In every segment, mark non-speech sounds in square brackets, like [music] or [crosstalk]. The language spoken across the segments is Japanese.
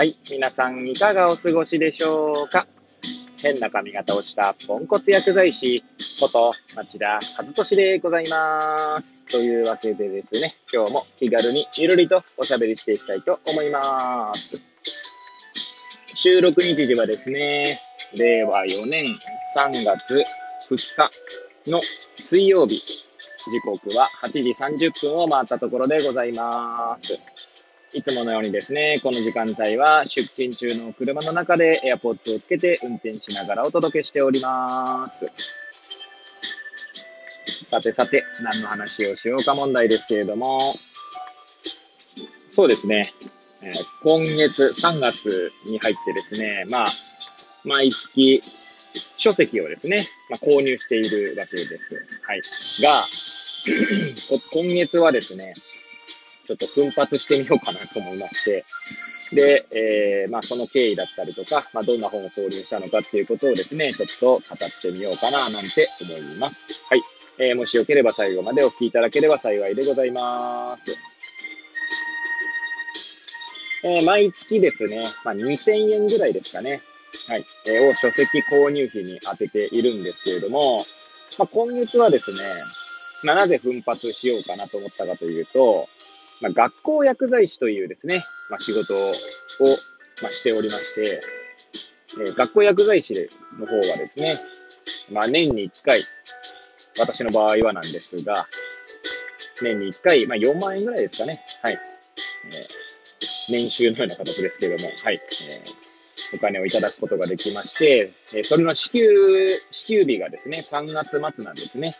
はい。皆さん、いかがお過ごしでしょうか？変な髪型をしたポンコツ薬剤師こと町田和俊でございます。というわけでですね、今日も気軽にゆるりとおしゃべりしていきたいと思います。収録日時はですね、令和4年3月2日の水曜日、時刻は8時30分を回ったところでございます。いつものようにですね、この時間帯は出勤中の車の中で AirPods をつけて運転しながらお届けしております。さてさて、何の話をしようか問題ですけれども、そうですね、えー今月3月に入ってですね、まあ、毎月書籍をですね、まあ、購入しているわけです。はい。が、[clears throat] 今月はですね、ちょっと奮発してみようかなと思いまして、で、えーまあ、その経緯だったりとか、まあ、どんな本を購入したのかっていうことをですね、ちょっと語ってみようかななんて思います。はい。えーもしよければ最後までお聞きいただければ幸いでございます。えー毎月ですね、まあ、2000円ぐらいですかね。はい。えーを書籍購入費に当てているんですけれども、まあ、今月はですね、まあ、なぜ奮発しようかなと思ったかというと、まあ、学校薬剤師というですね、まあ、仕事を、まあ、しておりまして、えー学校薬剤師の方はですね、まあ、年に1回、私の場合はなんですが、年に1回、まあ、4万円ぐらいですかね。はい。えー年収のような形ですけれども、はい。えーお金をいただくことができまして、えーそれの支給、支給日がですね、3月末なんですね。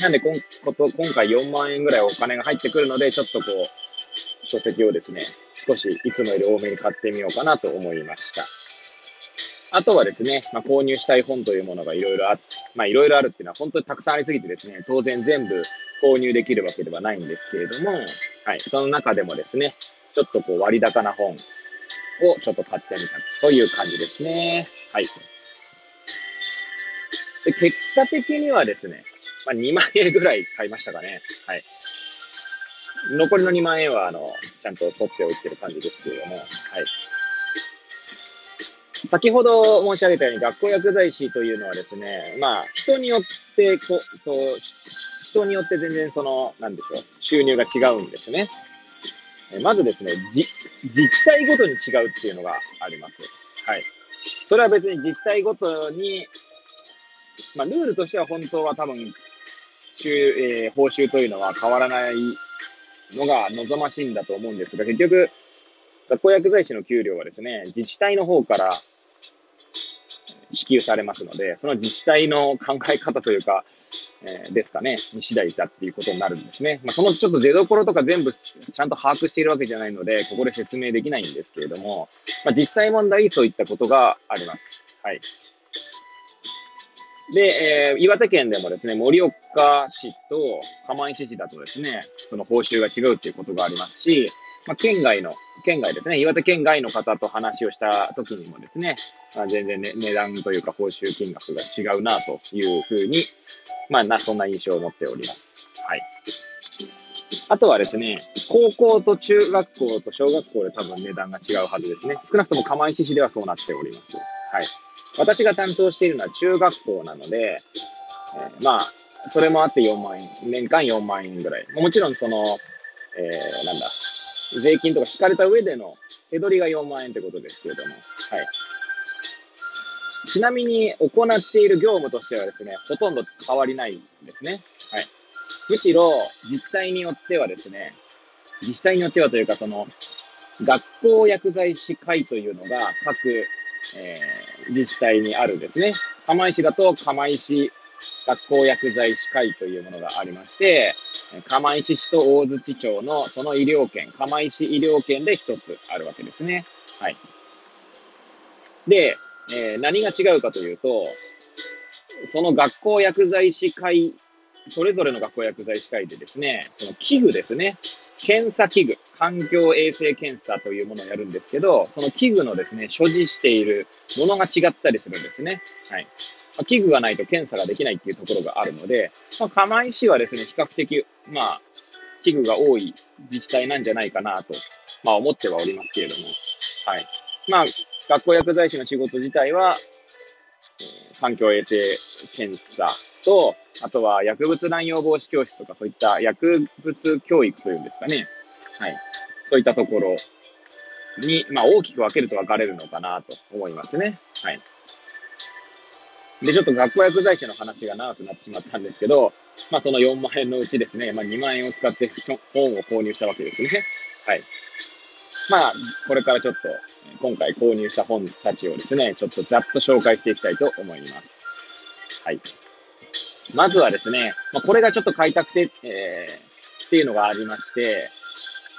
なんでこんこと、今回4万円ぐらいお金が入ってくるので、ちょっとこう、書籍をですね、少しいつもより多めに買ってみようかなと思いました。あとはですね、まあ、購入したい本というものがいろいろあっまあいろいろあるっていうのは本当にたくさんありすぎてですね、当然全部購入できるわけではないんですけれども、はい、その中でもですね、ちょっとこう割高な本をちょっと買ってみたという感じですね。はい。で結果的にはですね、まあ、2万円ぐらい買いましたかね。はい。残りの2万円は、あの、ちゃんと取っておいてる感じですけれども、はい。先ほど申し上げたように、学校薬剤師というのはですね、まあ、人によって、こそう、人によって全然その、なんでしょう、収入が違うんですね。まずですね、じ自治体ごとに違うっていうのがあります。はい。それは別に自治体ごとに、まあ、ルールとしては本当は多分、収えー報酬というのは変わらないのが望ましいんだと思うんですが、結局、学校薬剤師の給料はですね、自治体の方から支給されますので、その自治体の考え方というか、えーですかね、に次第だっていうことになるんですね。まあ、そのちょっと出所とか全部ちゃんと把握しているわけじゃないので、ここで説明できないんですけれども、まあ、実際問題そういったことがあります。はい。で、えー岩手県でもですね、盛岡市と釜石市だとですね、その報酬が違うっていうことがありますし、まあ、県外の、県外ですね、岩手県外の方と話をした時にもですね、まあ、全然、ね、値段というか報酬金額が違うなというふうに、まあな、そんな印象を持っております。はい。あとはですね、高校と中学校と小学校で多分値段が違うはずですね。少なくとも釜石市ではそうなっております。はい。私が担当しているのは中学校なので、えーまあ、それもあって4万円、年間4万円ぐらい。もちろんその、えーなんだ、税金とか引かれた上での手取りが4万円ってことですけれども、はい。ちなみに行っている業務としてはですね、ほとんど変わりないんですね。はい。むしろ、自治体によってはですね、自治体によってはというか、その、学校薬剤師会というのが各、えー自治体にあるですね。釜石だと釜石学校薬剤師会というものがありまして、釜石市と大槌町のその医療圏、釜石医療圏で一つあるわけですね。はい。で、えー何が違うかというと、その学校薬剤師会、それぞれの学校薬剤師会でですね、その器具ですね、検査器具、環境衛生検査というものをやるんですけど、その器具のですね、所持しているものが違ったりするんですね。はい。まあ器具がないと検査ができないっていうところがあるので、まあ、釜石はですね、比較的、まあ、器具が多い自治体なんじゃないかなと、まあ思ってはおりますけれども、はい。まあ、学校薬剤師の仕事自体は、環境衛生検査と、あとは薬物乱用防止教室とかそういった薬物教育というんですかね。はい。そういったところに、まあ大きく分けると分かれるのかなと思いますね。はい。で、ちょっと学校薬剤師の話が長くなってしまったんですけど、まあその4万円のうちですね、まあ2万円を使って本を購入したわけですね。はい。まあ、これからちょっと、今回購入した本たちをですね、ちょっとざっと紹介していきたいと思います。はい。まずはですね、まあ、これがちょっと買いたくて、えー、っていうのがありまして、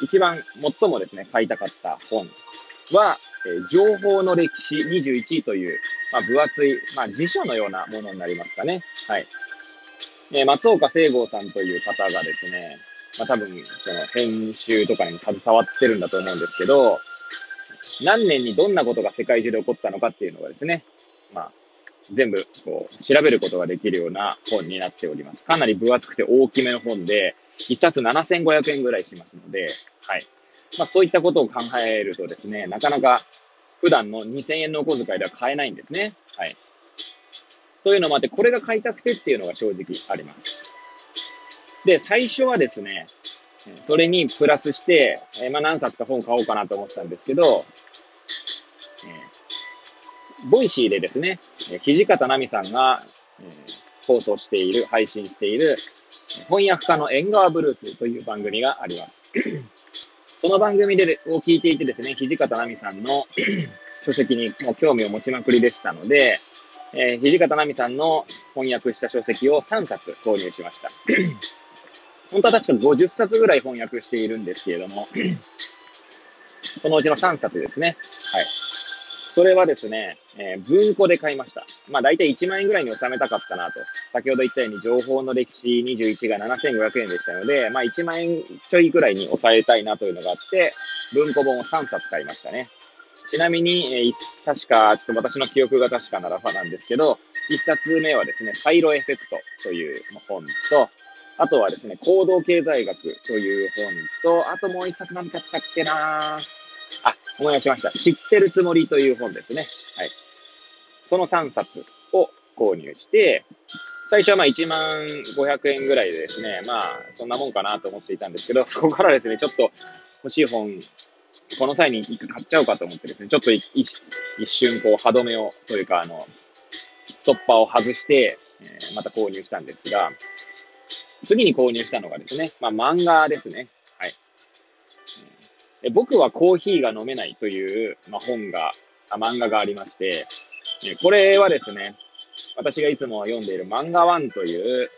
一番最もですね、買いたかった本は、えー、情報の歴史21という、まあ、分厚い、まあ、辞書のようなものになりますかね。はい。えー、松岡聖剛さんという方がですね、まあ、多分、その編集とかに携わってるんだと思うんですけど、何年にどんなことが世界中で起こったのかっていうのがですね、まあ、全部、こう、調べることができるような本になっております。かなり分厚くて大きめの本で、1冊7500円ぐらいしますので、はい。まあ、そういったことを考えるとですね、なかなか普段の2000円のお小遣いでは買えないんですね。はい。というのもあって、これが買いたくてっていうのが正直あります。で、最初はですね、それにプラスして、えまあ、何冊か本買おうかなと思ったんですけど、 Voicyでですね、土方奈美さんが、えー、放送している、配信している、翻訳家の縁側ブルースという番組があります。[clears throat] その番組でを聞いていてですね、土方奈美さんの [clears throat] 書籍にも興味を持ちまくりでしたので、えー、土方奈美さんの翻訳した書籍を3冊購入しました。[clears throat] 本当は確か50冊ぐらい翻訳しているんですけれども、そのうちの3冊ですね。はい。それはですね、えー、文庫で買いました。まあ大体1万円ぐらいに収めたかったなと。先ほど言ったように情報の歴史21が7500円でしたので、まあ1万円ちょいぐらいに抑えたいなというのがあって、文庫本を3冊買いましたね。ちなみに、えー、確か、ちょっと私の記憶が確かならばなんですけど、1冊目はですね、サイロエフェクトという本と、あとはですね、行動経済学という本と、あともう一冊何だったっけなあ、思い出しました。知ってるつもりという本ですね。はい。その3冊を購入して、最初はまあ1万500円ぐらいでですね、まあそんなもんかなと思っていたんですけど、そこからですね、ちょっと欲しい本、この際に買っちゃおうかと思ってですね、ちょっと一瞬こう歯止めを、というかあの、ストッパーを外して、えー、また購入したんですが、次に購入したのがですね、まあ、漫画ですね。僕はコーヒーが飲めないという、まあ、本が、漫画がありまして、これはですね、私がいつも読んでいる漫画ワンという、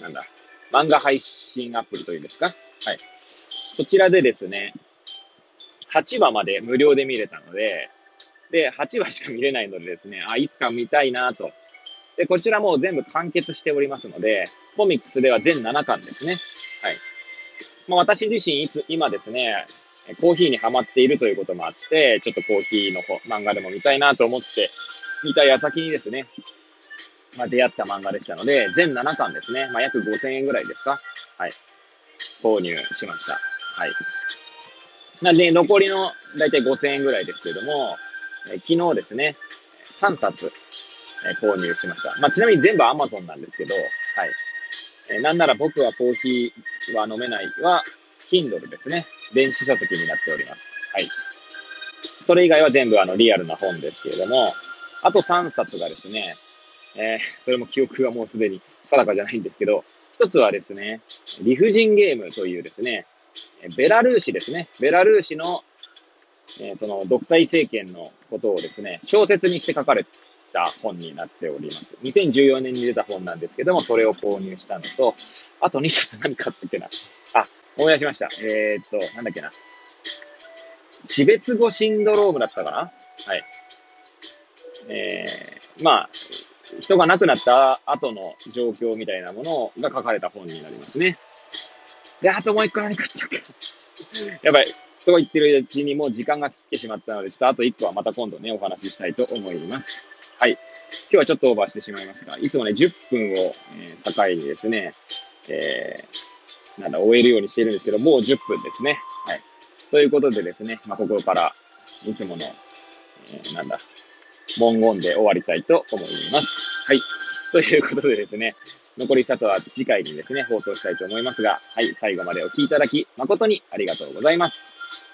なんだ、漫画配信アプリというんですか？はい。そちらでですね、8話まで無料で見れたので、で、8話しか見れないのでですね、あ、いつか見たいなとで、こちらも全部完結しておりますので、コミックスでは全7巻ですね。はい。まあ、私自身いつ、今ですね、コーヒーにハマっているということもあって、ちょっとコーヒーの漫画でも見たいなと思って、見た矢先にですね、まあ、出会った漫画でしたので、全7巻ですね。まあ、約5000円ぐらいですかはい。購入しました。はい。なんで、残りのだいたい5000円ぐらいですけども、え昨日ですね、3冊え購入しました。まあ、ちなみに全部 Amazon なんですけど、はい。えなんなら僕はコーヒーは飲めないは、Kindle ですね。電子書籍になっております。はい。それ以外は全部あのリアルな本ですけれども、あと3冊がですね、えー、それも記憶がもうすでに定かじゃないんですけど、一つはですね、理不尽ゲームというですね、ベラルーシですね。ベラルーシの、えー、その独裁政権のことをですね、小説にして書かれた本になっております。2014年に出た本なんですけども、それを購入したのと、あと2冊何買ったっけな。あ、思い出しました。えー、っと、なんだっけな。死別語シンドロームだったかなはい。えー、まあ、人が亡くなった後の状況みたいなものが書かれた本になりますね。で、あともう一個何買っちゃうか。[laughs] やばい。と言ってるうちにもう時間が過ぎてしまったので、ちょっとあと一個はまた今度ね、お話ししたいと思います。今日はちょっとオーバーしてしまいましたが、いつもね、10分を、え、境にですね、えー、なんだ、終えるようにしているんですけど、もう10分ですね。はい。ということでですね、まあ、ここから、いつものえー、なんだ、文言で終わりたいと思います。はい。ということでですね、残り2つは次回にですね、放送したいと思いますが、はい、最後までお聴きいただき、誠にありがとうございます。